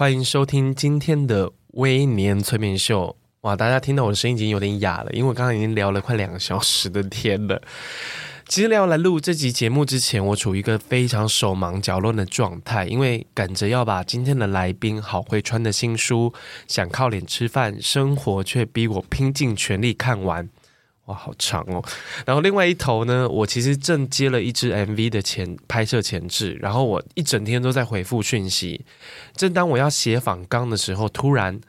欢迎收听今天的微眠催眠秀。哇，大家听到我的声音已经有点哑了，因为我刚刚已经聊了快两个小时的天了。其实要来录这集节目之前，我处于一个非常手忙脚乱的状态，因为赶着要把今天的来宾郝慧川的新书《想靠脸吃饭，生活却逼我拼尽全力看完》。哇，好长哦！然后另外一头呢，我其实正接了一支 MV 的前拍摄前置，然后我一整天都在回复讯息。正当我要写访纲的时候，突然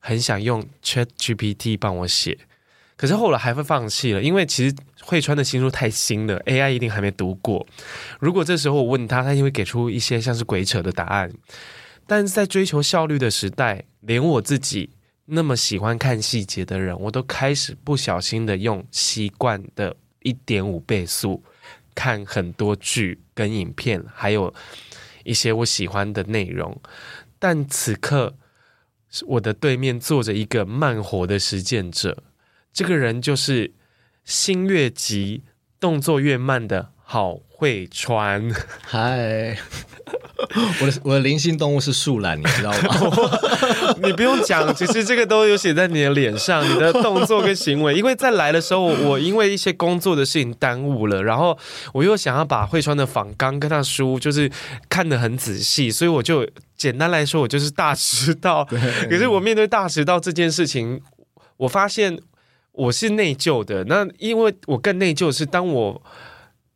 很想用 ChatGPT 帮我写，可是后来还会放弃了，因为其实慧川的新书太新了，AI 一定还没读过。如果这时候我问他，他一定会给出一些像是鬼扯的答案。但是在追求效率的时代，连我自己。那么喜欢看细节的人，我都开始不小心的用习惯的一点五倍速看很多剧跟影片，还有一些我喜欢的内容。但此刻，我的对面坐着一个慢活的实践者，这个人就是心越急、动作越慢的好慧川。嗨。我的我的灵性动物是树懒，你知道吗？你不用讲，其实这个都有写在你的脸上，你的动作跟行为。因为在来的时候，我因为一些工作的事情耽误了，然后我又想要把慧川的仿纲跟他书就是看得很仔细，所以我就简单来说，我就是大迟到。可是我面对大迟到这件事情，我发现我是内疚的。那因为我更内疚的是当我。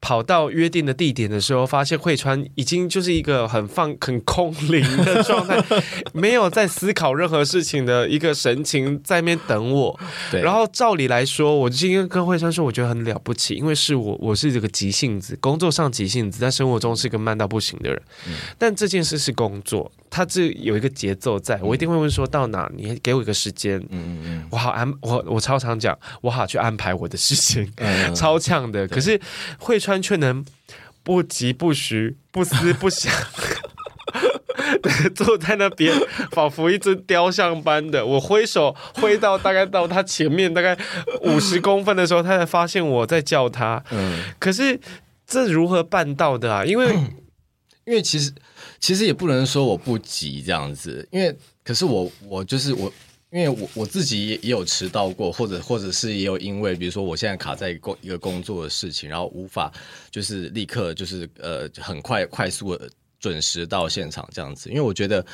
跑到约定的地点的时候，发现惠川已经就是一个很放、很空灵的状态，没有在思考任何事情的一个神情，在那边等我。对。然后照理来说，我今天跟惠川说，我觉得很了不起，因为是我，我是这个急性子，工作上急性子，在生活中是一个慢到不行的人。嗯。但这件事是工作，它这有一个节奏在，我一定会问说到哪，你给我一个时间。嗯嗯嗯。我好安，我我超常讲，我好去安排我的事情，嗯、超呛的。可是惠川。却能不急不徐、不思不想，坐在那边，仿佛一尊雕像般的。我挥手挥到大概到他前面大概五十公分的时候，他才发现我在叫他。嗯，可是这如何办到的啊？因为，因为其实其实也不能说我不急这样子，因为可是我我就是我。因为我我自己也也有迟到过，或者或者是也有因为，比如说我现在卡在工一个工作的事情，然后无法就是立刻就是呃很快快速的准时到现场这样子。因为我觉得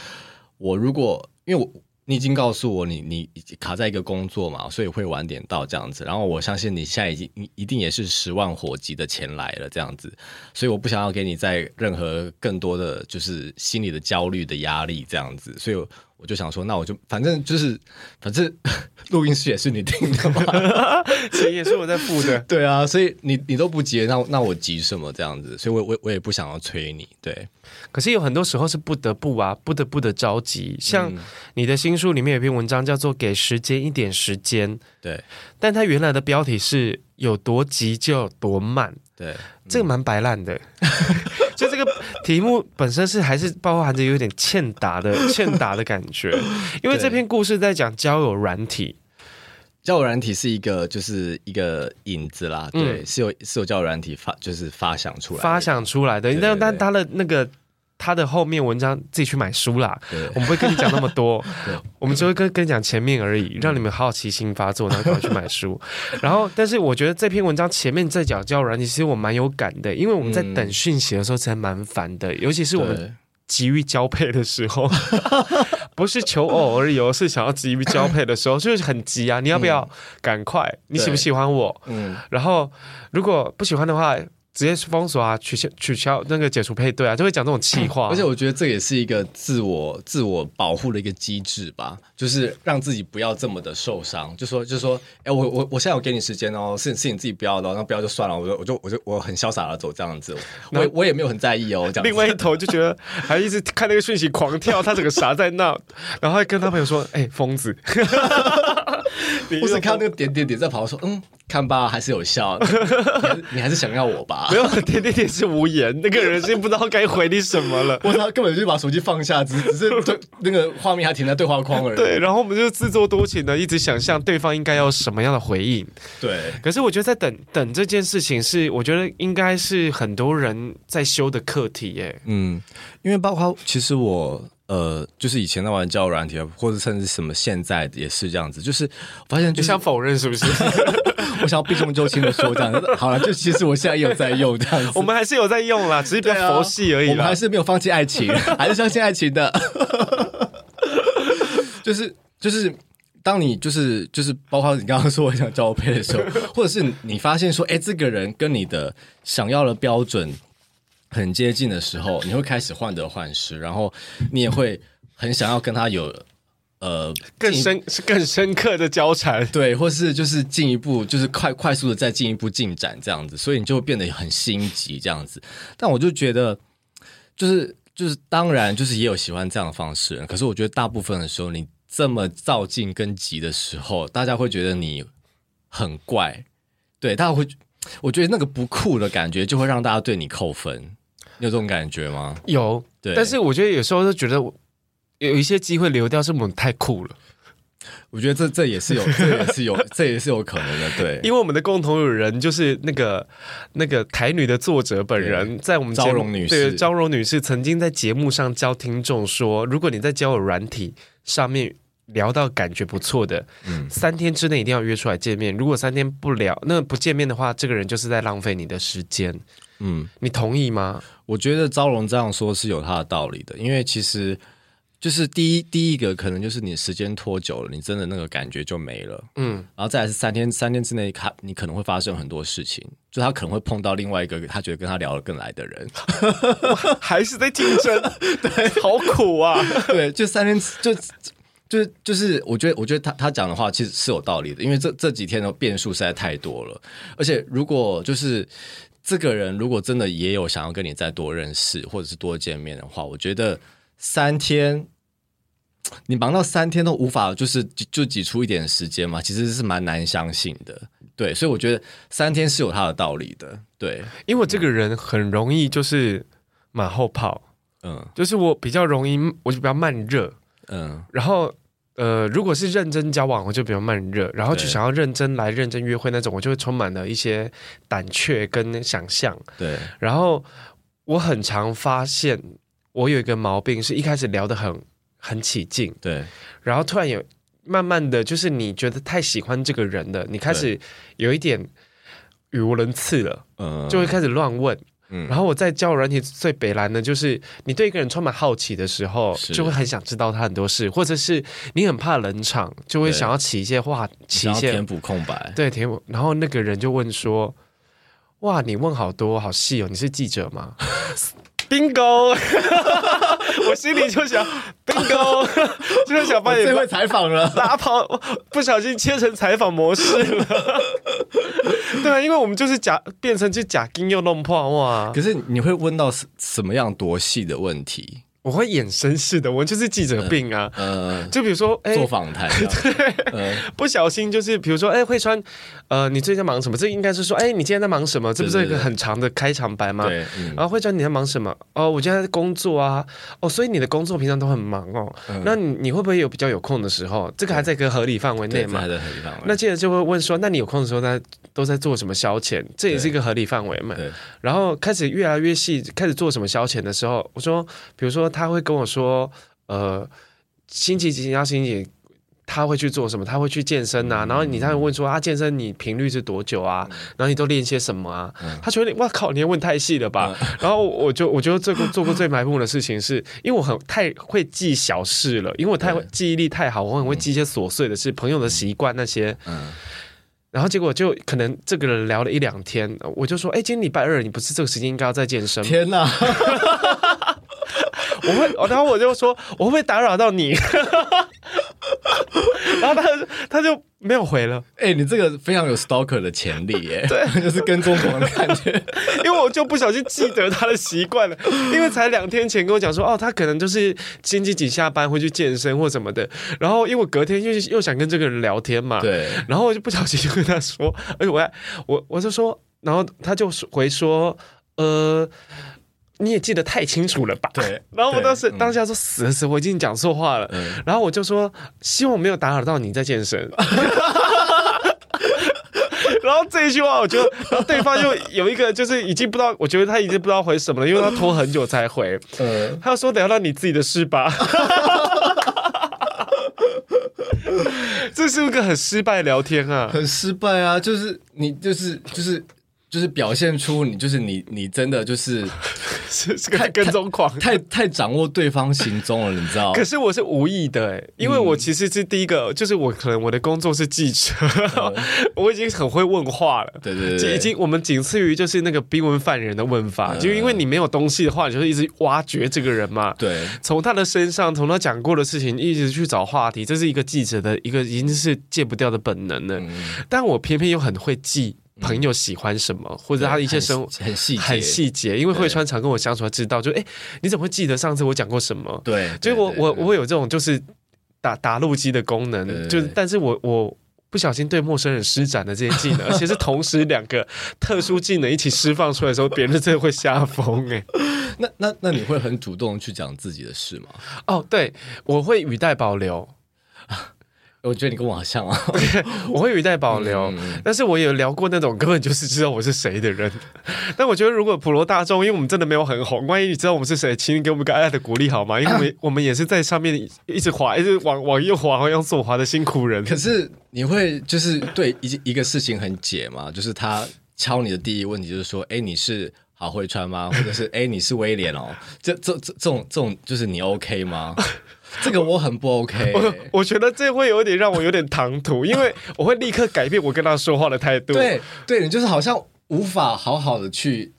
我如果因为我你已经告诉我你你卡在一个工作嘛，所以会晚点到这样子。然后我相信你现在已经你一定也是十万火急的前来了这样子，所以我不想要给你在任何更多的就是心里的焦虑的压力这样子，所以。我就想说，那我就反正就是，反正 录音室也是你听的嘛，钱也是我在付的。对啊，所以你你都不急，那那我急什么这样子？所以我我我也不想要催你。对，可是有很多时候是不得不啊，不得不的着急。像你的新书里面有篇文章叫做《给时间一点时间》，对，但它原来的标题是有多急就有多慢。对，这个蛮白烂的。就这个题目本身是还是包含着有点欠打的欠打的感觉，因为这篇故事在讲交友软体，交友软体是一个就是一个影子啦，对，嗯、是有是有交友软体发就是发想出来发想出来的，但但他的那个。他的后面文章自己去买书啦，我们不会跟你讲那么多，我们只会跟跟你讲前面而已，让你们好奇心发作，然后赶快去买书。然后，但是我觉得这篇文章前面在讲交友软体，其实我蛮有感的，因为我们在等讯息的时候才蛮烦的，尤其是我们急于交配的时候，不是求偶而已，是想要急于交配的时候，就是很急啊！你要不要赶快？你喜不喜欢我？嗯，然后如果不喜欢的话。直接封锁啊，取消取消那个解除配对啊，就会讲这种气话。而且我觉得这也是一个自我自我保护的一个机制吧，就是让自己不要这么的受伤。就说就说，哎，我我我现在有给你时间哦，是是你自己不要的，那不要就算了，我就我就我就我很潇洒的走这样子，我我也没有很在意哦。这样另外一头就觉得 还一直看那个讯息狂跳，他整个傻在那，然后还跟他朋友说，哎，疯子。我只看到那个点点点在跑，说嗯，看吧，还是有效 你还，是想要我吧？没有，点点点是无言，那个人是不知道该回你什么了。我他根本就把手机放下，只只是对那个画面还停在对话框而已。对，然后我们就自作多情的一直想象对方应该要什么样的回应。对，可是我觉得在等等这件事情是，我觉得应该是很多人在修的课题耶。嗯，因为包括其实我。呃，就是以前在玩交友软体，或者甚至什么，现在也是这样子。就是发现，就想否认是不是？我想要避重就轻的说这样子。好了，就其实我现在也有在用这样子。我们还是有在用啦，只是比较佛系而已。我们还是没有放弃爱情，还是相信爱情的。就 是就是，当你就是就是，包括你刚刚说我想交配的时候，或者是你发现说，哎，这个人跟你的想要的标准。很接近的时候，你会开始患得患失，然后你也会很想要跟他有呃更深是更深刻的交缠，对，或是就是进一步就是快快速的再进一步进展这样子，所以你就会变得很心急这样子。但我就觉得，就是就是当然就是也有喜欢这样的方式，可是我觉得大部分的时候，你这么躁进跟急的时候，大家会觉得你很怪，对，大家会我觉得那个不酷的感觉就会让大家对你扣分。有这种感觉吗？有，对。但是我觉得有时候就觉得有一些机会流掉，是我们太酷了。我觉得这这也是有，这也是有，这也是有可能的。对，因为我们的共同友人就是那个那个台女的作者本人，在我们招荣女士，对，招荣女士曾经在节目上教听众说，如果你在交友软体上面聊到感觉不错的，嗯，三天之内一定要约出来见面。如果三天不聊，那不见面的话，这个人就是在浪费你的时间。嗯，你同意吗？我觉得招荣这样说是有他的道理的，因为其实就是第一第一个可能就是你时间拖久了，你真的那个感觉就没了。嗯，然后再来是三天三天之内，他你可能会发生很多事情，就他可能会碰到另外一个他觉得跟他聊得更来的人，还是在竞争，对，好苦啊。对，就三天就就就是我觉得我觉得他他讲的话其实是有道理的，因为这这几天的变数实在太多了，而且如果就是。这个人如果真的也有想要跟你再多认识，或者是多见面的话，我觉得三天，你忙到三天都无法就是就挤出一点时间嘛，其实是蛮难相信的。对，所以我觉得三天是有它的道理的。对，因为我这个人很容易就是马后炮，嗯，就是我比较容易，我就比较慢热，嗯，然后。呃，如果是认真交往，我就比较慢热，然后就想要认真来认真约会那种，我就会充满了一些胆怯跟想象。对，然后我很常发现，我有一个毛病，是一开始聊得很很起劲，对，然后突然有慢慢的就是你觉得太喜欢这个人了，你开始有一点语无伦次了，嗯，就会开始乱问。嗯，然后我在交友软体最北蓝的，就是你对一个人充满好奇的时候，就会很想知道他很多事，或者是你很怕冷场，就会想要起一些话，起一些填补空白，对，填补。然后那个人就问说：“哇，你问好多，好细哦，你是记者吗？” Bingo，我心里就想 Bingo，就是想把你最会采访了，拉跑，不小心切成采访模式了。对啊，因为我们就是假变成就假金又弄破哇。可是你会问到什什么样多细的问题？我会衍生式的，我就是记者病啊。嗯，就比如说，哎，做访谈，对，不小心就是，比如说，哎，慧川，呃，你最近在忙什么？这应该是说，哎，你今天在忙什么？这不是一个很长的开场白吗？对。然后慧川，你在忙什么？哦，我今天在工作啊。哦，所以你的工作平常都很忙哦。那你你会不会有比较有空的时候？这个还在一个合理范围内嘛？还在合理范围。那接着就会问说，那你有空的时候在都在做什么消遣？这也是一个合理范围嘛？对。然后开始越来越细，开始做什么消遣的时候，我说，比如说。他会跟我说，呃，星期几要星期几，他会去做什么？他会去健身啊。然后你他会问说啊，健身你频率是多久啊？然后你都练些什么啊？他觉得哇靠，你也问太细了吧？然后我就我觉得这个做过最埋伏的事情是，因为我很太会记小事了，因为我太记忆力太好，我很会记一些琐碎的事，朋友的习惯那些。然后结果就可能这个人聊了一两天，我就说，哎，今天礼拜二，你不是这个时间应该要在健身吗？天哪！我会，然后我就说，我会不会打扰到你？然后他他就没有回了。哎、欸，你这个非常有 stalker 的潜力耶，对，就是跟踪狂的感觉。因为我就不小心记得他的习惯了，因为才两天前跟我讲说，哦，他可能就是星期几下班会去健身或什么的。然后因为我隔天又又想跟这个人聊天嘛，对，然后我就不小心就跟他说，哎，我我我就说，然后他就回说，呃。你也记得太清楚了吧？对。然后我当时当下说死了死，我已经讲错话了。嗯。然后我就说希望没有打扰到你在健身。然后这一句话，我觉得，然后对方又有一个就是已经不知道，我觉得他已经不知道回什么了，因为他拖很久才回。嗯。他说聊到你自己的事吧。这是一个很失败的聊天啊，很失败啊！就是你，就是就是。就是表现出你就是你，你真的就是 是是个跟踪狂，太太，太掌握对方行踪了，你知道？可是我是无意的哎，因为我其实是第一个，就是我可能我的工作是记者，嗯、我已经很会问话了。对对对，已经我们仅次于就是那个逼问犯人的问法，嗯、就因为你没有东西的话，你就会一直挖掘这个人嘛。对，从他的身上，从他讲过的事情，一直去找话题，这是一个记者的一个已经是戒不掉的本能了。嗯、但我偏偏又很会记。朋友喜欢什么，或者他的一些生活很细很细节，因为会川常跟我相处，他知道就哎，你怎么会记得上次我讲过什么？对，就我我我会有这种就是打打录机的功能，就是但是我我不小心对陌生人施展的这些技能，而且是同时两个特殊技能一起释放出来的时候，别人真的会吓疯哎。那那那你会很主动去讲自己的事吗？哦，对，我会语带保留。我觉得你跟我好像啊，我会语带保留，嗯、但是我也有聊过那种根本就是知道我是谁的人。但我觉得如果普罗大众，因为我们真的没有很红，万一你知道我们是谁，请你给我们个爱爱的鼓励好吗？因为我们、啊、我们也是在上面一直滑，一直往往右滑，往右左滑的辛苦人。可是你会就是对一一个事情很解吗？就是他敲你的第一问题就是说，哎，你是郝慧川吗？或者是哎，你是威廉哦？这这这这种这种就是你 OK 吗？这个我很不 OK，我我觉得这会有点让我有点唐突，因为 我会立刻改变我跟他说话的态度。对，对你就是好像无法好好的去，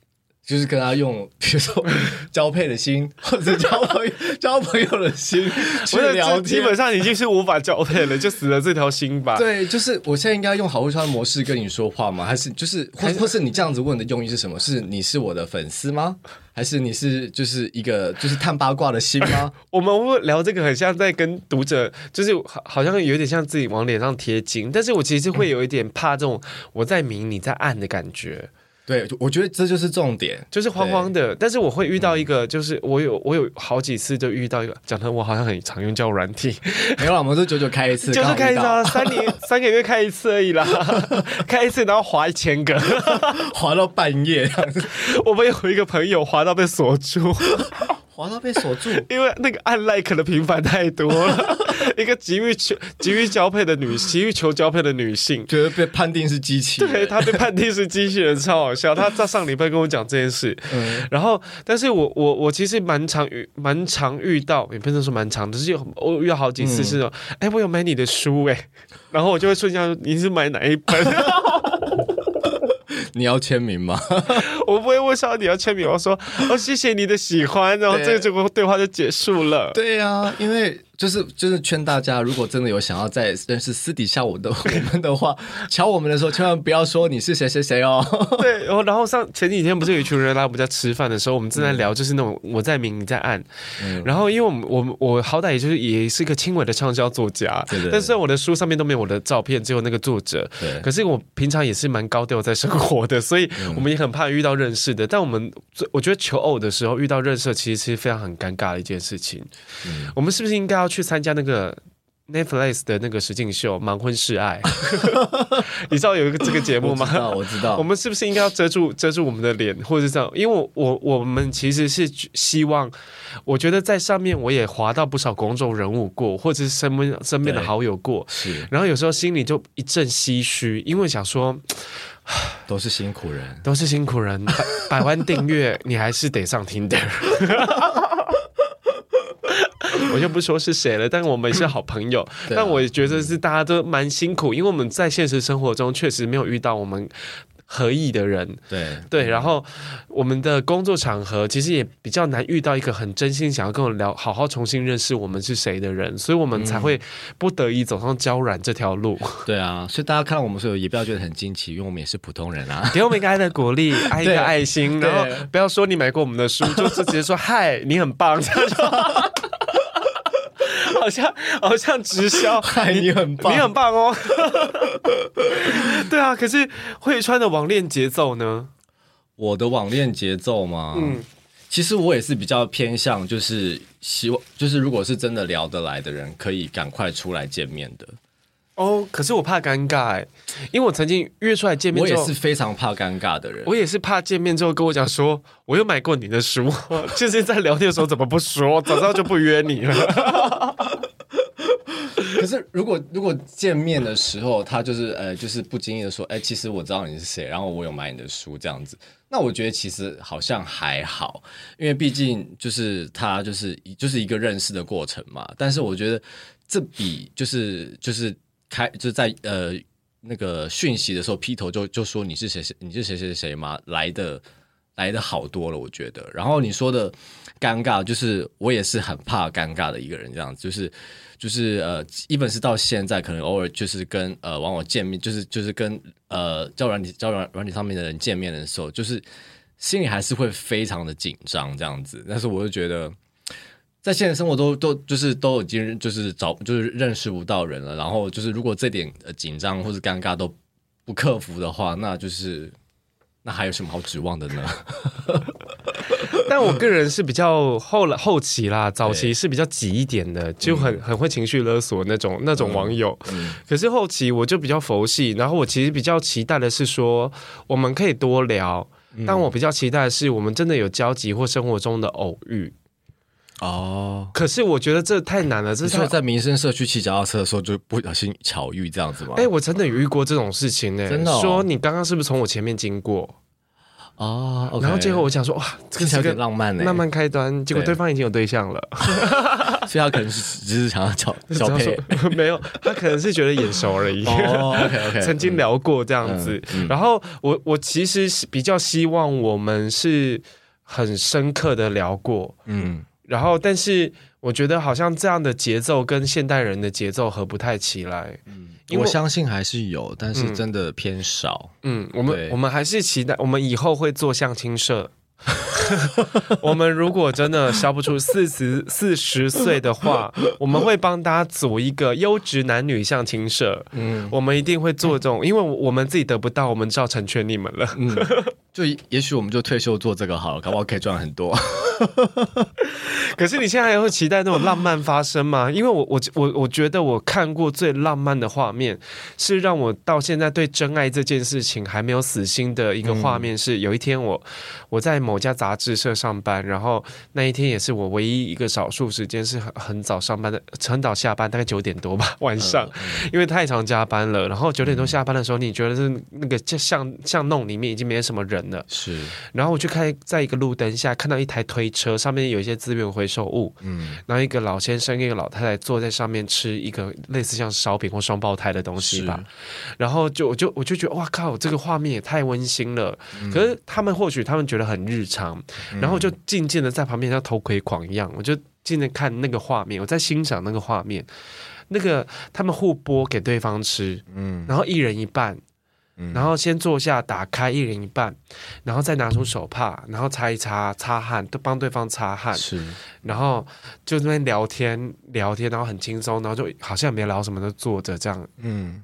就是跟他用，比如说交配的心，或者交朋友 交朋友的心去聊天，基本上已经是无法交配了，就死了这条心吧。对，就是我现在应该用好会川的模式跟你说话吗？还是就是或或是你这样子问的用意是什么？是你是我的粉丝吗？还是你是就是一个就是探八卦的心吗？我们会聊这个很像在跟读者，就是好好像有点像自己往脸上贴金，但是我其实会有一点怕这种我在明你在暗的感觉。对，我觉得这就是重点，就是慌慌的。但是我会遇到一个，就是我有我有好几次就遇到一个，讲的我好像很常用叫软体，没有，我们是久久开一次，就是开一次，三年三个月开一次而已啦，开一次然后滑一千个，滑到半夜。我们有一个朋友滑到被锁住。滑到被锁住，因为那个按 like 的频繁太多了。一个急于求、急于交配的女，急于求交配的女性，觉得被判定是机器人。对，她被判定是机器人，超好笑。她在上礼拜跟我讲这件事，嗯，然后，但是我我我其实蛮常遇，蛮常遇到，也不能说蛮常，只是有我遇到好几次是说，哎、嗯，我有买你的书哎，然后我就会瞬间说，你是买哪一本？你要签名吗？我不会问上你要签名，我说哦，谢谢你的喜欢，然后这个这个对话就结束了。对呀、啊，因为。就是就是劝大家，如果真的有想要在认识私底下我的 我们的话，瞧我们的时候千万不要说你是谁谁谁哦。对，然后然后上前几天不是有一群人来我们家吃饭的时候，我们正在聊，就是那种我在明你在暗。嗯、然后因为我们我我好歹也就是也是一个轻微的畅销作家，对对对，但是我的书上面都没有我的照片，只有那个作者。对。可是我平常也是蛮高调在生活的，所以我们也很怕遇到认识的。嗯、但我们我觉得求偶的时候遇到认识，其实是非常很尴尬的一件事情。嗯。我们是不是应该要？去参加那个 Netflix 的那个实境秀《盲婚试爱》你知道有一个这个节目吗？我知道，我知道。我们是不是应该要遮住遮住我们的脸，或者是这样？因为我我我们其实是希望，我觉得在上面我也划到不少公众人物过，或者是身边身边的好友过，是。然后有时候心里就一阵唏嘘，因为想说，都是辛苦人，都是辛苦人，百百万订阅你还是得上 Tinder。我就不说是谁了，但我们是好朋友。但我也觉得是大家都蛮辛苦，因为我们在现实生活中确实没有遇到我们。合意的人，对对，然后我们的工作场合其实也比较难遇到一个很真心想要跟我聊、好好重新认识我们是谁的人，所以我们才会不得已走上交软这条路。对啊，所以大家看到我们时候也不要觉得很惊奇，因为我们也是普通人啊。给我们一个爱的鼓励，爱一个爱心，然后不要说你买过我们的书，就是直接说 嗨，你很棒。好像 好像直销，嗨，你很棒，你很棒哦。对啊，可是会川的网恋节奏呢？我的网恋节奏吗？嗯，其实我也是比较偏向，就是希望，就是如果是真的聊得来的人，可以赶快出来见面的。哦，可是我怕尴尬哎，因为我曾经约出来见面，我也是非常怕尴尬的人。我也是怕见面之后跟我讲说，我又买过你的书，就是在聊天的时候怎么不说，早知道就不约你了。可是如果如果见面的时候，他就是呃，就是不经意的说，哎，其实我知道你是谁，然后我有买你的书这样子，那我觉得其实好像还好，因为毕竟就是他就是就是一个认识的过程嘛。但是我觉得这比就是就是。开就是在呃那个讯息的时候劈头就就说你是谁谁你是谁谁谁吗？来的来的好多了，我觉得。然后你说的尴尬，就是我也是很怕尴尬的一个人，这样子就是就是呃，一本是到现在可能偶尔就是跟呃网友见面，就是就是跟呃交软体交软软体上面的人见面的时候，就是心里还是会非常的紧张这样子。但是我就觉得。在现实生活都都就是都已经就是找就是认识不到人了，然后就是如果这点紧张或者尴尬都不克服的话，那就是那还有什么好指望的呢？但我个人是比较后来后期啦，早期是比较急一点的，就很很会情绪勒索那种那种网友。嗯，可是后期我就比较佛系，然后我其实比较期待的是说我们可以多聊，但我比较期待的是我们真的有交集或生活中的偶遇。哦，可是我觉得这太难了。这是在民生社区骑脚踏车的时候就不小心巧遇这样子吗？哎，我真的有遇过这种事情呢。真的，说你刚刚是不是从我前面经过？哦，然后结果我想说，哇，这个有点浪漫呢。慢慢开端，结果对方已经有对象了，所以他可能是只是想要找 小配，没有，他可能是觉得眼熟而已。哦，OK OK，曾经聊过这样子。然后我我其实是比较希望我们是很深刻的聊过，嗯。然后，但是我觉得好像这样的节奏跟现代人的节奏合不太起来。嗯，因为我相信还是有，但是真的偏少。嗯，我们我们还是期待，我们以后会做相亲社。我们如果真的消不出四十四十岁的话，我们会帮大家组一个优质男女相亲社。嗯，我们一定会做这种，因为我们自己得不到，我们就要成全你们了。嗯，就也许我们就退休做这个好了，搞不好可以赚很多。可是你现在还会期待那种浪漫发生吗？因为我我我我觉得我看过最浪漫的画面，是让我到现在对真爱这件事情还没有死心的一个画面。是有一天我我在某家杂志社上班，然后那一天也是我唯一一个少数时间是很很早上班的，很早下班，大概九点多吧 晚上，因为太常加班了。然后九点多下班的时候，你觉得是那个像巷弄里面已经没什么人了，是。然后我就看在一个路灯下看到一台推车，上面有一些资源回收物，嗯，然后一个老先生，一个老太太坐在上面吃一个类似像烧饼或双胞胎的东西吧，然后就我就我就觉得哇靠，这个画面也太温馨了。嗯、可是他们或许他们觉得很日常，然后就静静的在旁边像偷窥狂一样，我就静静看那个画面，我在欣赏那个画面，那个他们互拨给对方吃，嗯，然后一人一半。然后先坐下，打开一人一半，然后再拿出手帕，然后擦一擦，擦汗，都帮对方擦汗。是，然后就那边聊天聊天，然后很轻松，然后就好像也没聊什么，就坐着这样。嗯，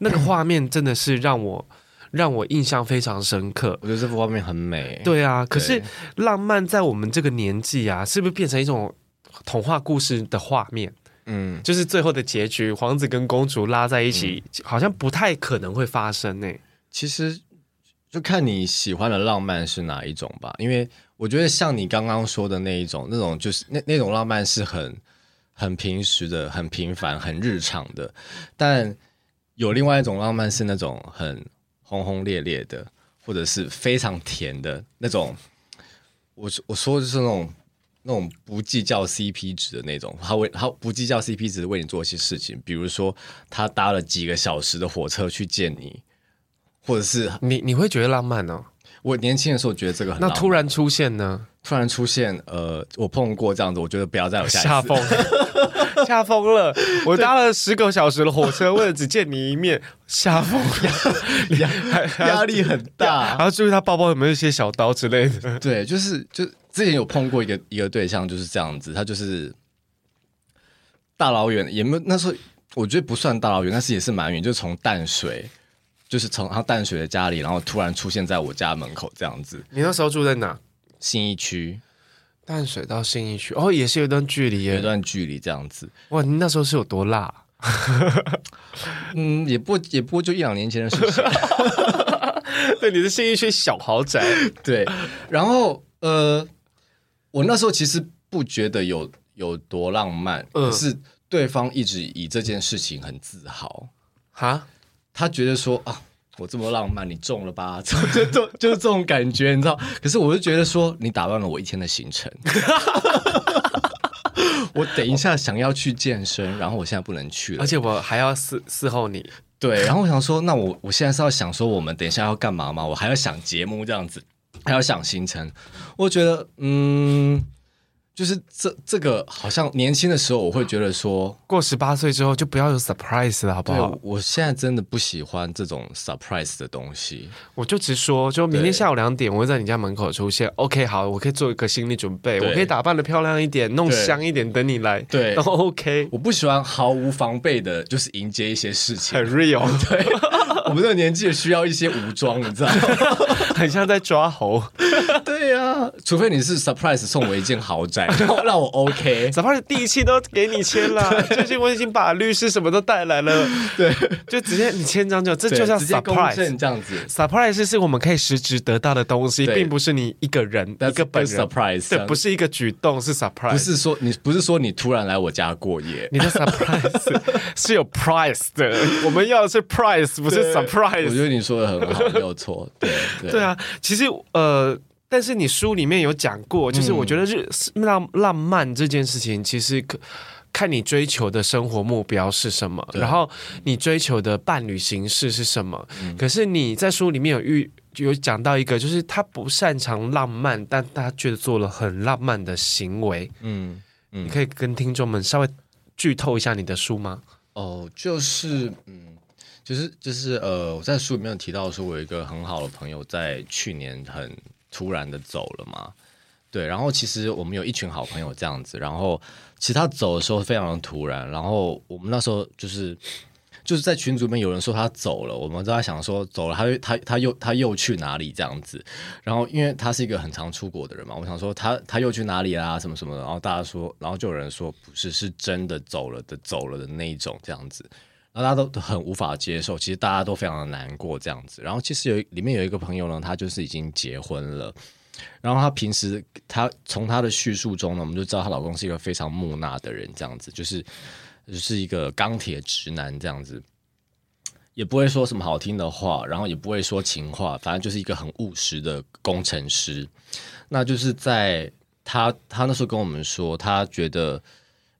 那个画面真的是让我让我印象非常深刻。我觉得这幅画面很美。对啊，可是浪漫在我们这个年纪啊，是不是变成一种童话故事的画面？嗯，就是最后的结局，皇子跟公主拉在一起，嗯、好像不太可能会发生呢。其实就看你喜欢的浪漫是哪一种吧，因为我觉得像你刚刚说的那一种，那种就是那那种浪漫是很很平时的、很平凡、很日常的，但有另外一种浪漫是那种很轰轰烈烈的，或者是非常甜的那种。我我说的就是那种。那种不计较 CP 值的那种，他为他不计较 CP 值为你做一些事情，比如说他搭了几个小时的火车去见你，或者是你你会觉得浪漫哦？我年轻的时候觉得这个很浪漫，那突然出现呢？突然出现，呃，我碰过这样子，我觉得不要再有下一疯，吓疯了！我搭了十个小时的火车，为了只见你一面，吓疯了，压压力很大。然后注意他包包有没有一些小刀之类的。对，就是就之前有碰过一个一个对象，就是这样子，他就是大老远，也没有那时候我觉得不算大老远，但是也是蛮远，就从淡水，就是从他淡水的家里，然后突然出现在我家门口这样子。你那时候住在哪？信义区，淡水到信义区，哦，也是有一段距离，有一段距离这样子。哇，你那时候是有多辣？嗯，也不也不过就一两年前的事情。对，你是信义区小豪宅。对，然后呃，我那时候其实不觉得有有多浪漫，嗯、可是对方一直以这件事情很自豪。哈，他觉得说啊。我这么浪漫，你中了吧？就就就就是这种感觉，你知道？可是我就觉得说，你打乱了我一天的行程。我等一下想要去健身，然后我现在不能去了，而且我还要伺伺候你。对，然后我想说，那我我现在是要想说，我们等一下要干嘛吗？我还要想节目这样子，还要想行程。我觉得，嗯。就是这这个好像年轻的时候，我会觉得说，过十八岁之后就不要有 surprise 了，好不好？我现在真的不喜欢这种 surprise 的东西。我就直说，就明天下午两点，我会在你家门口出现。OK，好，我可以做一个心理准备，我可以打扮的漂亮一点，弄香一点，等你来。对，然后 OK。我不喜欢毫无防备的，就是迎接一些事情，很 real。对，我们这个年纪也需要一些武装，你知道吗？很像在抓猴。除非你是 surprise 送我一件豪宅。让我 OK，surprise 第一期都给你签了，最近我已经把律师什么都带来了，对，就直接你签张就，这就叫 surprise 这样子。surprise 是我们可以实质得到的东西，并不是你一个人一个本人。surprise，对，不是一个举动，是 surprise，不是说你不是说你突然来我家过夜，你的 surprise 是有 price 的，我们要的是 price，不是 surprise。我觉得你说的很好，没有错，对。对啊，其实呃。但是你书里面有讲过，就是我觉得日浪浪漫这件事情，其实可看你追求的生活目标是什么，然后你追求的伴侣形式是什么。可是你在书里面有遇有讲到一个，就是他不擅长浪漫，但他却做了很浪漫的行为。嗯，你可以跟听众们稍微剧透一下你的书吗？哦，就是嗯，就是就是呃，我在书里面有提到说，我有一个很好的朋友，在去年很。突然的走了嘛？对，然后其实我们有一群好朋友这样子，然后其实他走的时候非常的突然，然后我们那时候就是就是在群组里面有人说他走了，我们都在想说走了，他他他又他又去哪里这样子？然后因为他是一个很常出国的人嘛，我想说他他又去哪里啊？什么什么的？然后大家说，然后就有人说不是，是真的走了的，走了的那一种这样子。大家都很无法接受，其实大家都非常的难过这样子。然后其实有里面有一个朋友呢，他就是已经结婚了。然后她平时她从她的叙述中呢，我们就知道她老公是一个非常木讷的人，这样子就是就是一个钢铁直男这样子，也不会说什么好听的话，然后也不会说情话，反正就是一个很务实的工程师。那就是在他他那时候跟我们说，他觉得。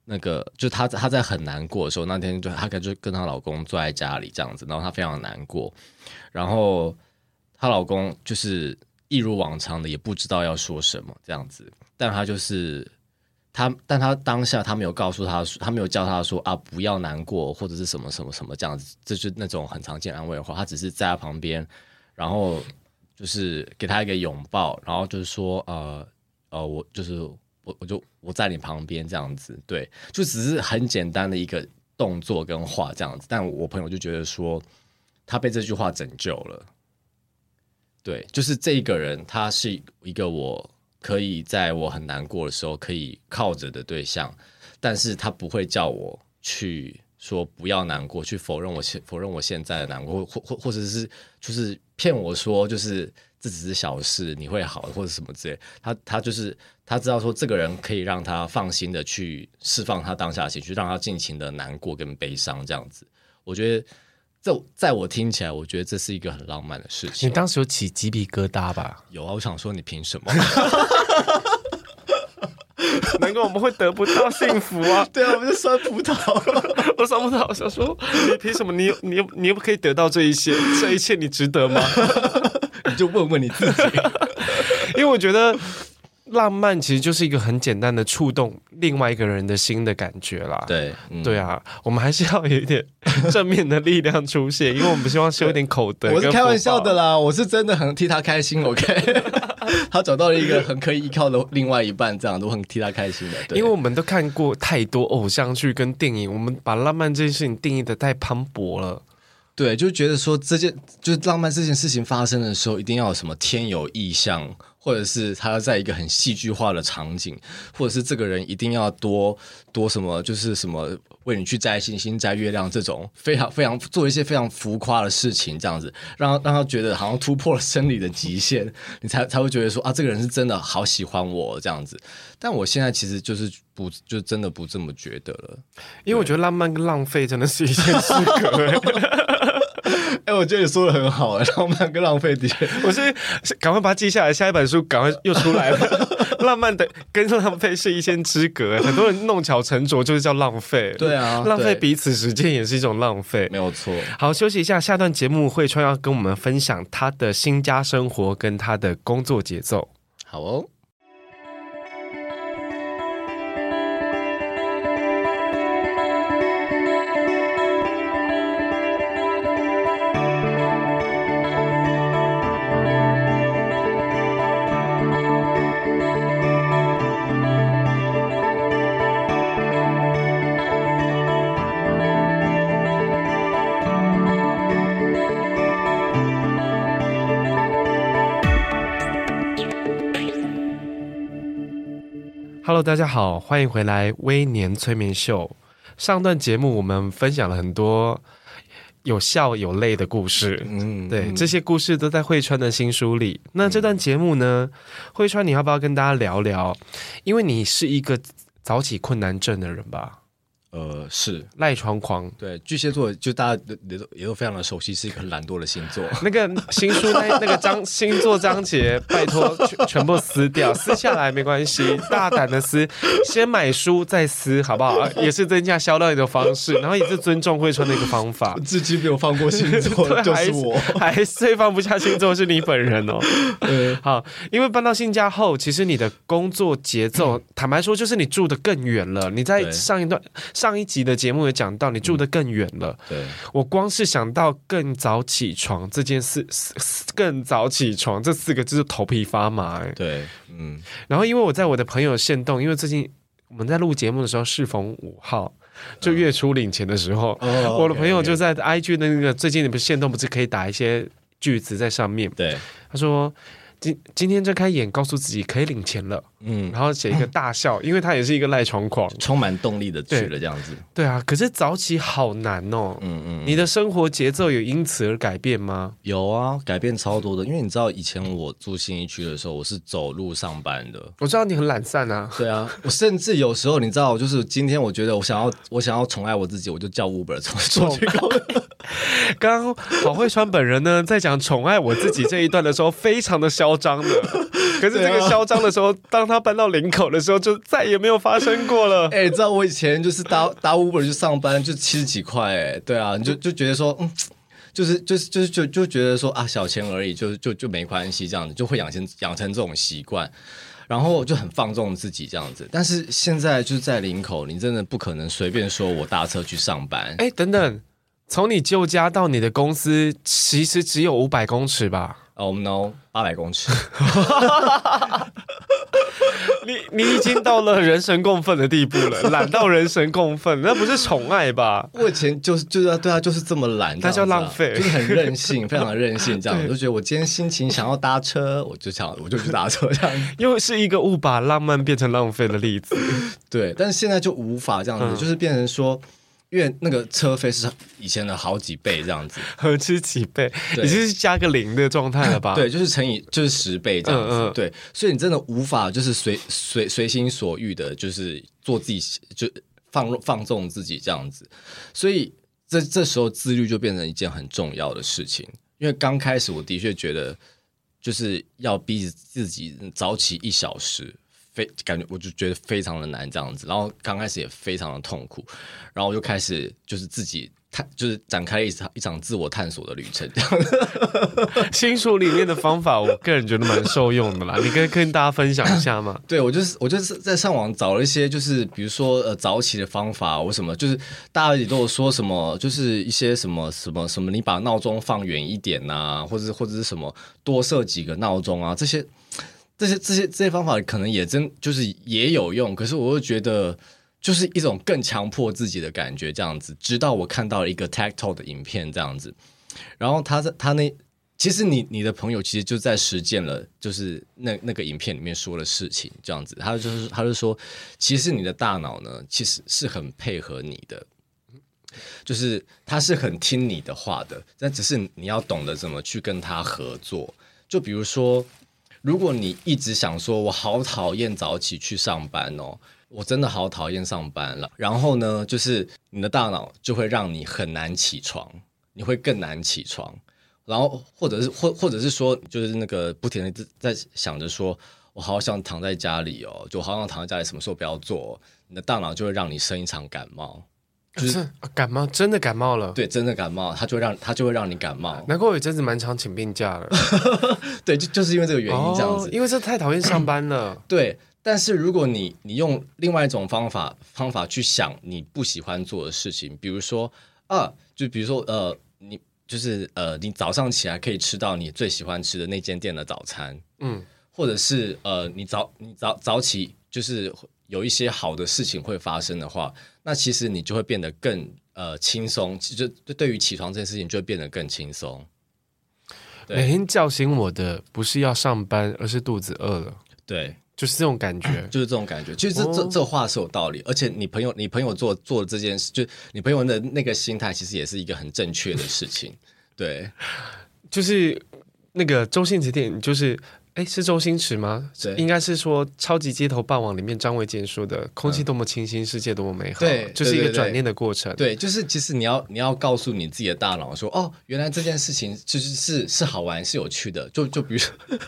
那个就她她在很难过的时候，那天就她跟就跟她老公坐在家里这样子，然后她非常难过，然后她老公就是一如往常的也不知道要说什么这样子，但她就是她，但她当下她没有告诉她，她没有叫她说啊不要难过或者是什么什么什么这样子，这就是那种很常见安慰的话，她只是在她旁边，然后就是给她一个拥抱，然后就是说呃呃我就是。我我就我在你旁边这样子，对，就只是很简单的一个动作跟话这样子，但我朋友就觉得说他被这句话拯救了，对，就是这一个人，他是一个我可以在我很难过的时候可以靠着的对象，但是他不会叫我去说不要难过，去否认我现否认我现在的难过，或或或者是就是骗我说就是。这只是小事，你会好或者什么之类。他他就是他知道说这个人可以让他放心的去释放他当下的情绪，让他尽情的难过跟悲伤这样子。我觉得这在我听起来，我觉得这是一个很浪漫的事情。你当时有起鸡皮疙瘩吧？有啊，我想说你凭什么？难怪我们会得不到幸福啊！对啊，我们是 酸葡萄，我酸葡萄，想说你凭什么你？你你你又不可以得到这一些？这一切你值得吗？你就问问你自己，因为我觉得。浪漫其实就是一个很简单的触动另外一个人的心的感觉啦。对，嗯、对啊，我们还是要有一点正面的力量出现，因为我们不希望修一点口德。我是开玩笑的啦，我是真的很替他开心。OK，他找到了一个很可以依靠的另外一半，这样都很替他开心的。对，因为我们都看过太多偶像剧跟电影，我们把浪漫这件事情定义的太磅礴了。对，就觉得说这件就是浪漫这件事情发生的时候，一定要有什么天有异象。或者是他在一个很戏剧化的场景，或者是这个人一定要多多什么，就是什么为你去摘星星、摘月亮这种非常非常做一些非常浮夸的事情，这样子让让他觉得好像突破了生理的极限，你才才会觉得说啊，这个人是真的好喜欢我这样子。但我现在其实就是不就真的不这么觉得了，因为我觉得浪漫跟浪费真的是一件事。我觉得你说的很好，浪漫跟浪费的确，我是赶快把它记下来，下一本书赶快又出来了。浪漫的跟浪费是一线之隔，很多人弄巧成拙就是叫浪费。对啊，浪费彼此时间也是一种浪费，没有错。好，休息一下，下段节目慧川要跟我们分享他的新家生活跟他的工作节奏。好哦。大家好，欢迎回来《微年催眠秀》。上段节目我们分享了很多有笑有泪的故事，嗯，对，嗯、这些故事都在慧川的新书里。那这段节目呢，慧川，你要不要跟大家聊聊？因为你是一个早起困难症的人吧？呃，是赖床狂，对巨蟹座，就大家也都也都非常的熟悉，是一个很懒惰的星座。那个新书那那个章星座章节，拜托全 全部撕掉，撕下来没关系，大胆的撕，先买书再撕，好不好？也是增加销量的方式，然后也是尊重慧川的一个方法。至今没有放过星座，就是我，还最放不下星座是你本人哦。嗯，好，因为搬到新家后，其实你的工作节奏，坦白说，就是你住的更远了。你在上一段。上一集的节目也讲到，你住得更远了。嗯、对，我光是想到更早起床这件事，更早起床这四个字就头皮发麻。哎，对，嗯。然后因为我在我的朋友限动，因为最近我们在录节目的时候适逢五号，就月初领钱的时候，嗯、我的朋友就在 IG 的那个最近你不是限动不是可以打一些句子在上面？对，他说。今今天睁开眼，告诉自己可以领钱了，嗯，然后写一个大笑，因为他也是一个赖床狂，充满动力的去了这样子。对啊，可是早起好难哦，嗯嗯，你的生活节奏有因此而改变吗？有啊，改变超多的，因为你知道以前我住新一区的时候，我是走路上班的。我知道你很懒散啊，对啊，我甚至有时候你知道，就是今天我觉得我想要我想要宠爱我自己，我就叫 Uber 刚郝慧川本人呢，在讲宠爱我自己这一段的时候，非常的嚣张的。可是这个嚣张的时候，啊、当他搬到林口的时候，就再也没有发生过了。哎、欸，你知道我以前就是搭搭 Uber 去上班，就七十几块，哎，对啊，你就就觉得说，嗯，就是就是就是就就觉得说啊，小钱而已，就就就没关系，这样子就会养成养成这种习惯，然后就很放纵自己这样子。但是现在就是在林口，你真的不可能随便说我搭车去上班。哎、欸，等等。从你旧家到你的公司，其实只有五百公尺吧？Oh no，八百公尺。你你已经到了人神共愤的地步了，懒到人神共愤，那不是宠爱吧？我以前就是就是啊，对啊，就是这么懒，那叫浪费，就是很任性，非常的任性，这样我就觉得我今天心情想要搭车，我就想 我就去搭车，这样又是一个误把浪漫变成浪费的例子。对，但是现在就无法这样子，嗯、就是变成说。因为那个车费是以前的好几倍这样子，何止几倍？已经是加个零的状态了吧？对，就是乘以就是十倍这样子。嗯嗯对，所以你真的无法就是随随随心所欲的，就是做自己就放放纵自己这样子。所以这这时候自律就变成一件很重要的事情。因为刚开始我的确觉得就是要逼自己早起一小时。非感觉我就觉得非常的难这样子，然后刚开始也非常的痛苦，然后我就开始就是自己探，就是展开了一场一场自我探索的旅程。这样新书 里面的方法，我个人觉得蛮受用的啦，你可以跟大家分享一下吗？对，我就是我就是在上网找了一些，就是比如说呃早起的方法，我什么就是大家也都有说什么，就是一些什么什么什么，你把闹钟放远一点呐、啊，或者或者是什么多设几个闹钟啊，这些。这些这些这些方法可能也真就是也有用，可是我又觉得就是一种更强迫自己的感觉，这样子。直到我看到了一个 TED Talk 的影片，这样子，然后他在他那其实你你的朋友其实就在实践了，就是那那个影片里面说的事情，这样子。他就是他就说，其实你的大脑呢，其实是很配合你的，就是他是很听你的话的，但只是你要懂得怎么去跟他合作。就比如说。如果你一直想说，我好讨厌早起去上班哦，我真的好讨厌上班了。然后呢，就是你的大脑就会让你很难起床，你会更难起床。然后或者是或或者是说，就是那个不停的在想着说，我好想躺在家里哦，就好想躺在家里，什么时候不要做，你的大脑就会让你生一场感冒。就是感冒，真的感冒了。对，真的感冒，他就会让他就会让你感冒。难怪我有阵子蛮常请病假了。对，就就是因为这个原因这样子。哦、因为这太讨厌上班了。对，但是如果你你用另外一种方法方法去想你不喜欢做的事情，比如说啊，就比如说呃，你就是呃，你早上起来可以吃到你最喜欢吃的那间店的早餐，嗯，或者是呃，你早你早早起就是。有一些好的事情会发生的话，那其实你就会变得更呃轻松。其实对于起床这件事情，就会变得更轻松。每天叫醒我的不是要上班，而是肚子饿了。对，就是这种感觉，就是这种感觉。其实这、哦、这这话是有道理，而且你朋友你朋友做做的这件事，就你朋友的那个心态，其实也是一个很正确的事情。对，就是那个周星驰电影，就是。哎，是周星驰吗？对，应该是说《超级街头霸王》里面张卫健说的“空气多么清新，嗯、世界多么美好”，对，就是一个转念的过程。对，就是其实你要你要告诉你自己的大脑说：“哦，原来这件事情其实是是好玩，是有趣的。就”就就比如说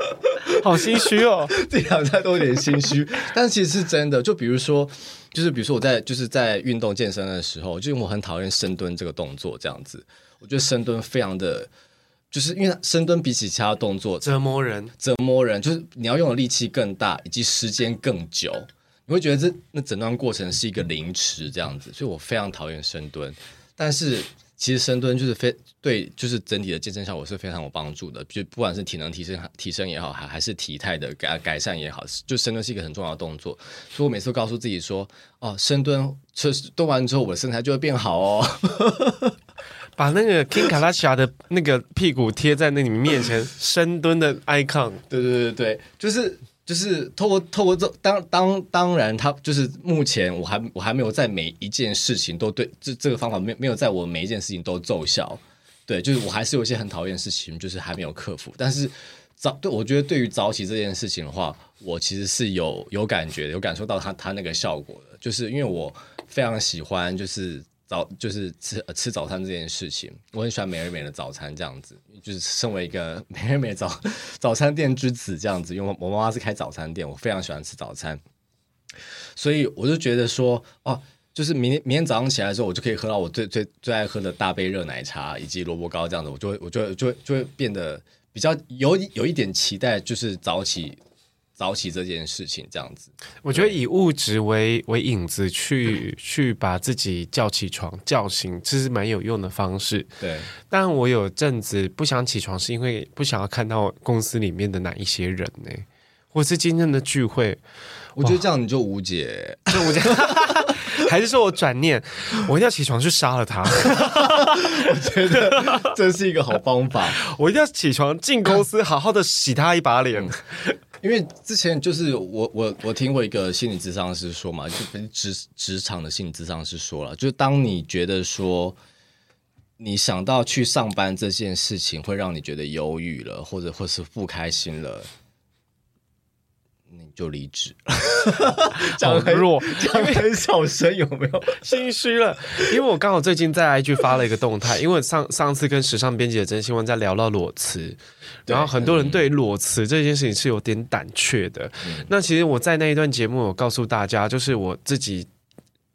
好心虚哦，这两家都有点心虚，但其实是真的。就比如说，就是比如说我在就是在运动健身的时候，就是我很讨厌深蹲这个动作，这样子，我觉得深蹲非常的。就是因为深蹲比起其他动作折磨人，折磨人，就是你要用的力气更大，以及时间更久，你会觉得这那整段过程是一个凌迟这样子，所以我非常讨厌深蹲。但是其实深蹲就是非对，就是整体的健身效果是非常有帮助的，就不管是体能提升提升也好，还还是体态的改改善也好，就深蹲是一个很重要的动作。所以我每次都告诉自己说，哦，深蹲，蹲完之后我的身材就会变好哦。把那个 kinka lash 的那个屁股贴在那你们面前深蹲的 icon，对对对对，就是就是透过透过这当当当然，他就是目前我还我还没有在每一件事情都对这这个方法没没有在我每一件事情都奏效，对，就是我还是有一些很讨厌的事情，就是还没有克服。但是早对我觉得对于早起这件事情的话，我其实是有有感觉，有感受到他他那个效果的，就是因为我非常喜欢就是。早就是吃吃早餐这件事情，我很喜欢美而美的早餐这样子，就是身为一个 美而美早早餐店之子这样子，因为我妈妈是开早餐店，我非常喜欢吃早餐，所以我就觉得说，哦，就是明天明天早上起来的时候，我就可以喝到我最最最爱喝的大杯热奶茶以及萝卜糕这样子，我就会我就就就会变得比较有有一点期待，就是早起。早起这件事情，这样子，我觉得以物质为为引子去 去把自己叫起床、叫醒，这是蛮有用的方式。对，但我有阵子不想起床，是因为不想要看到公司里面的哪一些人呢？或是今天的聚会，我觉得这样你就无解，就无解，还是说我转念，我一定要起床去杀了他？我觉得这是一个好方法，我一定要起床进公司，好好的洗他一把脸。因为之前就是我我我听过一个心理咨商师说嘛，就职职场的心理咨商师说了，就是当你觉得说你想到去上班这件事情会让你觉得忧郁了，或者或是不开心了，就离职。讲很弱，讲很小声，有没有？心虚了，因为我刚好最近在 IG 发了一个动态，因为上上次跟时尚编辑的真心话在聊到裸辞，然后很多人对裸辞这件事情是有点胆怯的。嗯、那其实我在那一段节目，有告诉大家，就是我自己。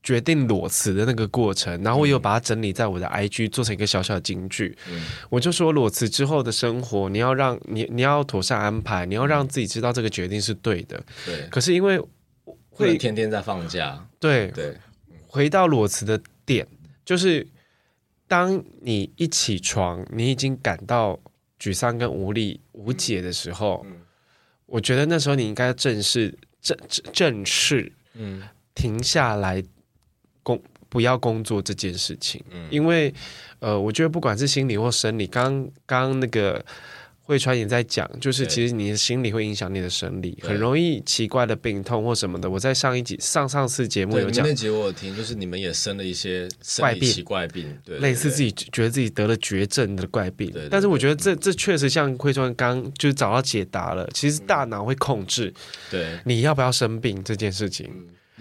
决定裸辞的那个过程，然后我又把它整理在我的 IG，做成一个小小的金句。嗯、我就说裸辞之后的生活，你要让你你要妥善安排，你要让自己知道这个决定是对的。对。可是因为会天天在放假，对对。回到裸辞的点，就是当你一起床，你已经感到沮丧跟无力无解的时候，我觉得那时候你应该正视正正视，嗯，停下来。工不要工作这件事情，嗯，因为呃，我觉得不管是心理或生理，刚刚那个慧川也在讲，就是其实你的心理会影响你的生理，很容易奇怪的病痛或什么的。我在上一集上上次节目有讲，那集我有听，就是你们也生了一些怪病，奇怪病，对，类似自己觉得自己得了绝症的怪病。但是我觉得这这确实像慧川刚就是找到解答了，其实大脑会控制，对，你要不要生病这件事情。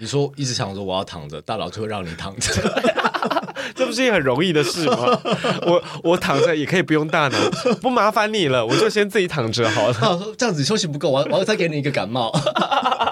你说一直想说我要躺着，大脑就会让你躺着，这不是一件很容易的事吗？我我躺着也可以不用大脑，不麻烦你了，我就先自己躺着好了。这样子休息不够，我我要再给你一个感冒，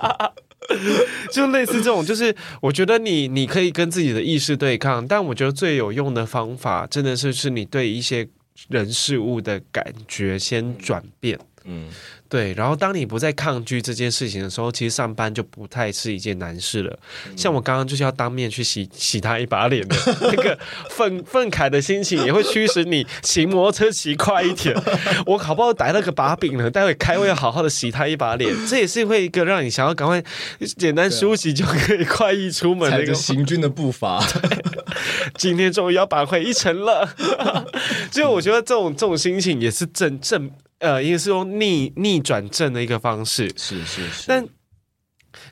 就类似这种，就是我觉得你你可以跟自己的意识对抗，但我觉得最有用的方法，真的是是你对一些人事物的感觉先转变，嗯。对，然后当你不再抗拒这件事情的时候，其实上班就不太是一件难事了。嗯、像我刚刚就是要当面去洗洗他一把脸的那个 愤愤慨的心情，也会驱使你骑摩托车骑快一点。我好不好逮了个把柄了？待会开会要好好的洗他一把脸，这也是会一个让你想要赶快简单梳洗就可以快意出门的一个行军的步伐。今天终于要把回一城了，就我觉得这种这种心情也是正正。呃，应该是用逆逆转正的一个方式，是是是。但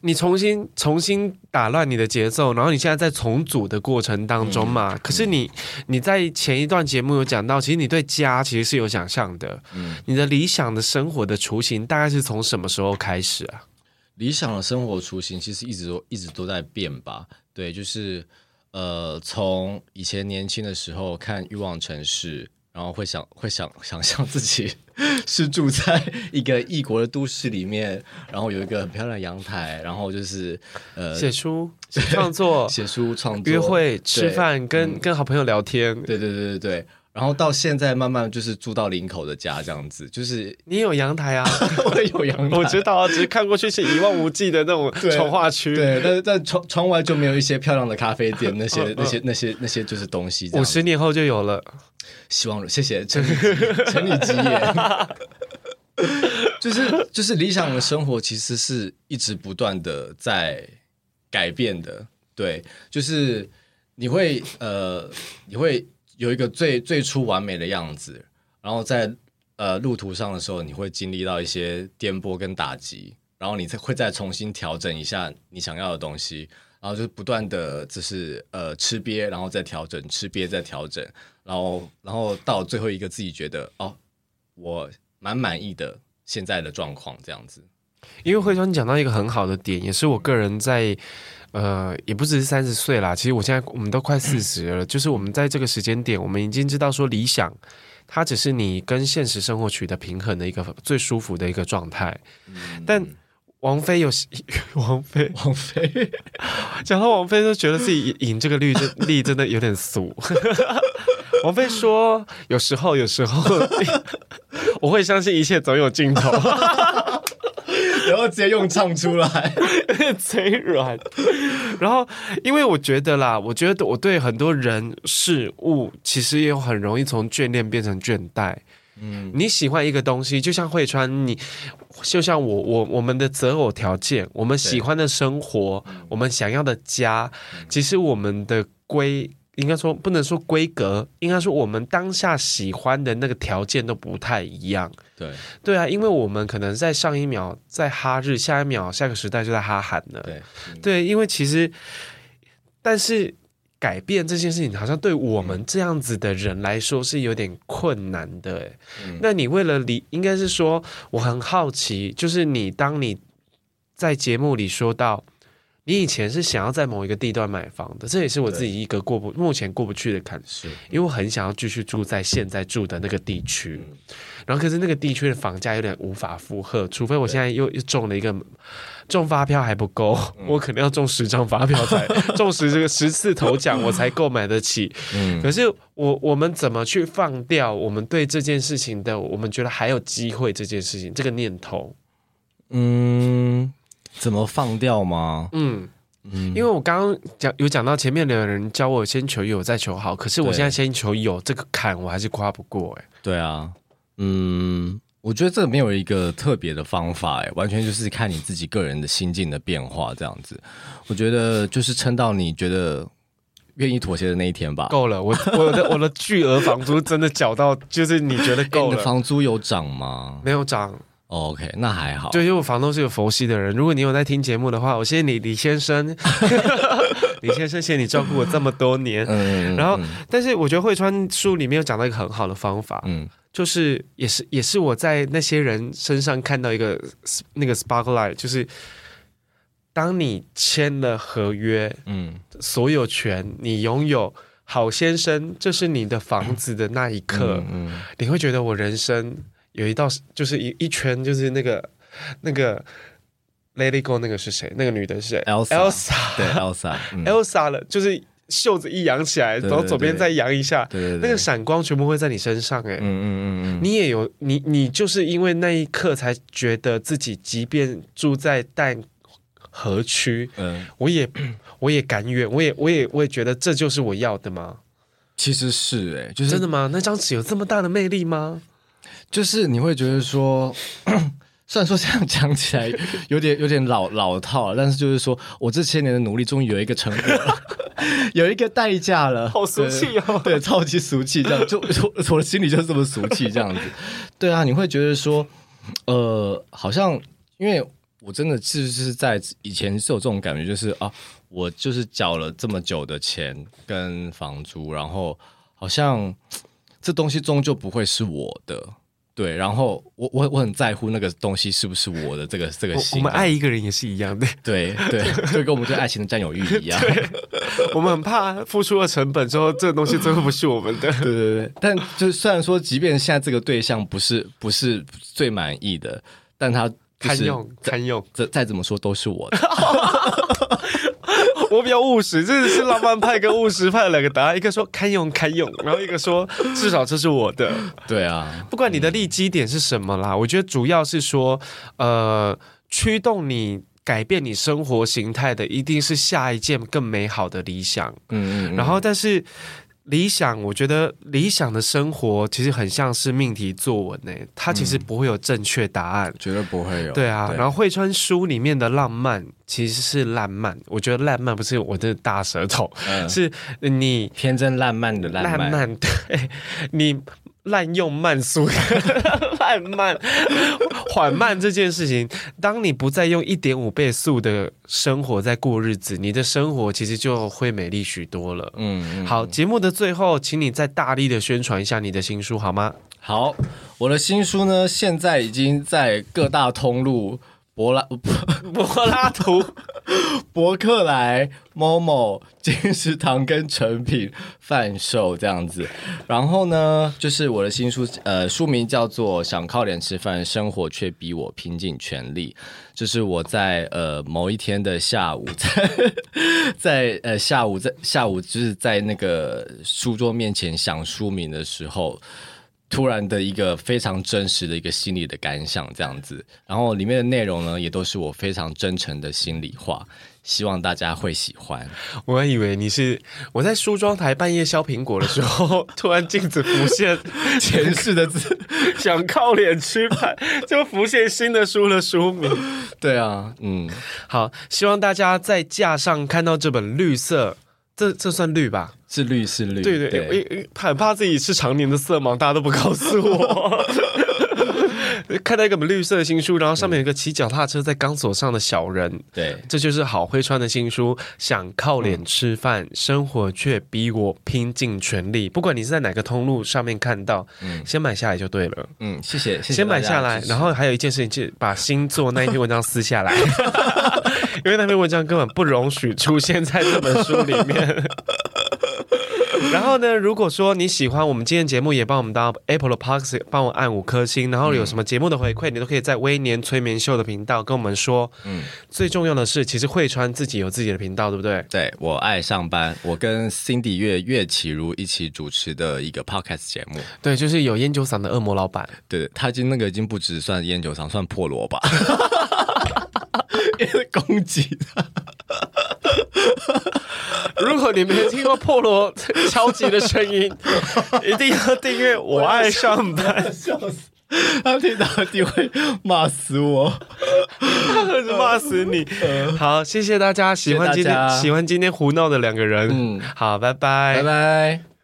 你重新重新打乱你的节奏，然后你现在在重组的过程当中嘛。嗯、可是你你在前一段节目有讲到，其实你对家其实是有想象的。嗯，你的理想的生活的雏形大概是从什么时候开始啊？理想的生活雏形其实一直都一直都在变吧。对，就是呃，从以前年轻的时候看《欲望城市》。然后会想 会想想象自己 是住在一个异国的都市里面，然后有一个很漂亮的阳台，然后就是呃写书、创作、写书、创作、约会、吃饭、跟、嗯、跟好朋友聊天。对对对对对。然后到现在慢慢就是住到林口的家这样子，就是你有阳台啊，我有阳台，我知道啊，只是看过去是一望无际的那种 重划区，对，但是在窗窗外就没有一些漂亮的咖啡店，那些那些那些那些就是东西。五十年后就有了，希望谢谢陈陈李吉言，就是就是理想的生活其实是一直不断的在改变的，对，就是你会呃你会。有一个最最初完美的样子，然后在呃路途上的时候，你会经历到一些颠簸跟打击，然后你再会再重新调整一下你想要的东西，然后就不断的就是呃吃瘪，然后再调整，吃瘪再调整，然后然后到最后一个自己觉得哦，我蛮满意的现在的状况这样子。因为慧川讲到一个很好的点，也是我个人在。呃，也不只是三十岁啦，其实我现在我们都快四十了，就是我们在这个时间点，我们已经知道说理想，它只是你跟现实生活取得平衡的一个最舒服的一个状态。嗯、但王菲有 王菲，王 菲讲到王菲都觉得自己赢这个律这力真的有点俗。王菲说，有时候，有时候我会相信一切总有尽头。然后直接用唱出来，嘴软。然后，因为我觉得啦，我觉得我对很多人事物，其实也很容易从眷恋变成倦怠。嗯，你喜欢一个东西，就像慧川，你就像我，我我们的择偶条件，我们喜欢的生活，我们想要的家，其实我们的归。应该说不能说规格，应该说我们当下喜欢的那个条件都不太一样。对对啊，因为我们可能在上一秒在哈日，下一秒下个时代就在哈韩了。对、嗯、对，因为其实，但是改变这件事情，好像对我们这样子的人来说是有点困难的。嗯、那你为了理，应该是说我很好奇，就是你当你在节目里说到。你以前是想要在某一个地段买房的，这也是我自己一个过不目前过不去的坎，是因为我很想要继续住在现在住的那个地区，然后可是那个地区的房价有点无法负荷，除非我现在又又中了一个中发票还不够，我可能要中十张发票才中十这个十次头奖我才购买得起。可是我我们怎么去放掉我们对这件事情的，我们觉得还有机会这件事情这个念头？嗯。怎么放掉吗？嗯嗯，因为我刚刚讲有讲到前面的人教我先求有再求好，可是我现在先求有这个坎我还是跨不过哎。对啊，嗯，我觉得这没有一个特别的方法哎，完全就是看你自己个人的心境的变化这样子。我觉得就是撑到你觉得愿意妥协的那一天吧。够了，我我的我的巨额房租真的缴到，就是你觉得够了？欸，你的房租有涨吗？没有涨。OK，那还好。就因为我房东是个佛系的人，如果你有在听节目的话，我谢谢你，李先生。李先生，谢谢你照顾我这么多年。嗯，然后，但是我觉得慧川书里面有讲到一个很好的方法，嗯，就是也是也是我在那些人身上看到一个那个 sparklight，就是当你签了合约，嗯，所有权你拥有，好先生，这是你的房子的那一刻，嗯，嗯，你会觉得我人生。有一道就是一一圈，就是那个那个 Lady Go 那个是谁？那个女的是谁？Elsa，对，Elsa，Elsa 了，就是袖子一扬起来，然后左边再扬一下，那个闪光全部会在你身上，哎，嗯嗯嗯嗯，你也有你你就是因为那一刻才觉得自己，即便住在淡河区，嗯，我也我也甘愿，我也我也我也觉得这就是我要的吗？其实是哎，就是真的吗？那张纸有这么大的魅力吗？就是你会觉得说，虽然说这样讲起来 有点有点老老套，但是就是说我这些年的努力终于有一个成果了，有一个代价了，好俗气哦，对，超级俗气，这样就我我的心里就是这么俗气这样子，对啊，你会觉得说，呃，好像因为我真的是是在以前是有这种感觉，就是啊，我就是缴了这么久的钱跟房租，然后好像。这东西终究不会是我的，对。然后我我我很在乎那个东西是不是我的，这个这个心。我们爱一个人也是一样的，对对，就跟我们对爱情的占有欲一样。我们很怕付出了成本之后，这个东西最后不是我们的。对对对。但就是虽然说，即便现在这个对象不是不是最满意的，但他堪用堪用，再再怎么说都是我的。我比较务实，这是浪漫派跟务实派的两个答案。一个说堪用堪用，然后一个说至少这是我的。对啊，不管你的利基点是什么啦，我觉得主要是说，呃，驱动你改变你生活形态的，一定是下一件更美好的理想。嗯，嗯嗯，然后但是。理想，我觉得理想的生活其实很像是命题作文呢，它其实不会有正确答案，绝对不会有。对啊，对，然后惠川书里面的浪漫其实是烂漫，我觉得烂漫不是我的大舌头，嗯、是你天真烂漫的烂漫，烂漫，对，你。滥用慢速，慢慢 缓慢这件事情，当你不再用一点五倍速的生活在过日子，你的生活其实就会美丽许多了。嗯，好，节目的最后，请你再大力的宣传一下你的新书好吗？好，我的新书呢，现在已经在各大通路。柏拉 柏拉图、博客来、Momo、金石堂跟成品贩售这样子，然后呢，就是我的新书，呃，书名叫做《想靠脸吃饭，生活却逼我拼尽全力》，就是我在呃某一天的下午，在 在呃下午在下午就是在那个书桌面前想书名的时候。突然的一个非常真实的一个心理的感想，这样子，然后里面的内容呢，也都是我非常真诚的心里话，希望大家会喜欢。我还以为你是我在梳妆台半夜削苹果的时候，突然镜子浮现前世的字，想靠脸吃饭，就浮现新的书的书名。对啊，嗯，好，希望大家在架上看到这本绿色。这这算绿吧？是绿是绿，对对，对，很怕自己是常年的色盲，大家都不告诉我。看到一个绿色的新书，然后上面有一个骑脚踏车在钢索上的小人。对，这就是郝慧川的新书。想靠脸吃饭，嗯、生活却逼我拼尽全力。不管你是在哪个通路上面看到，嗯，先买下来就对了。嗯，谢谢。谢谢先买下来，然后还有一件事情，就是把星座那一篇文章撕下来，因为那篇文章根本不容许出现在这本书里面。然后呢，如果说你喜欢我们今天节目，也帮我们到 Apple 的 Podcast 帮我按五颗星。然后有什么节目的回馈，你都可以在微年催眠秀的频道跟我们说。嗯，最重要的是，其实慧川自己有自己的频道，对不对？对，我爱上班，我跟 Cindy 月岳启如一起主持的一个 Podcast 节目。对，就是有烟酒嗓的恶魔老板。对，他已经那个已经不只算烟酒嗓，算破锣吧。攻击他。如果你没听过破锣 敲击的声音，一定要订阅。我爱上班，笑死！他听到一定会骂死我，骂死你。好，谢谢大家，喜欢今天喜欢今天胡闹的两个人。嗯，好，拜拜，拜拜。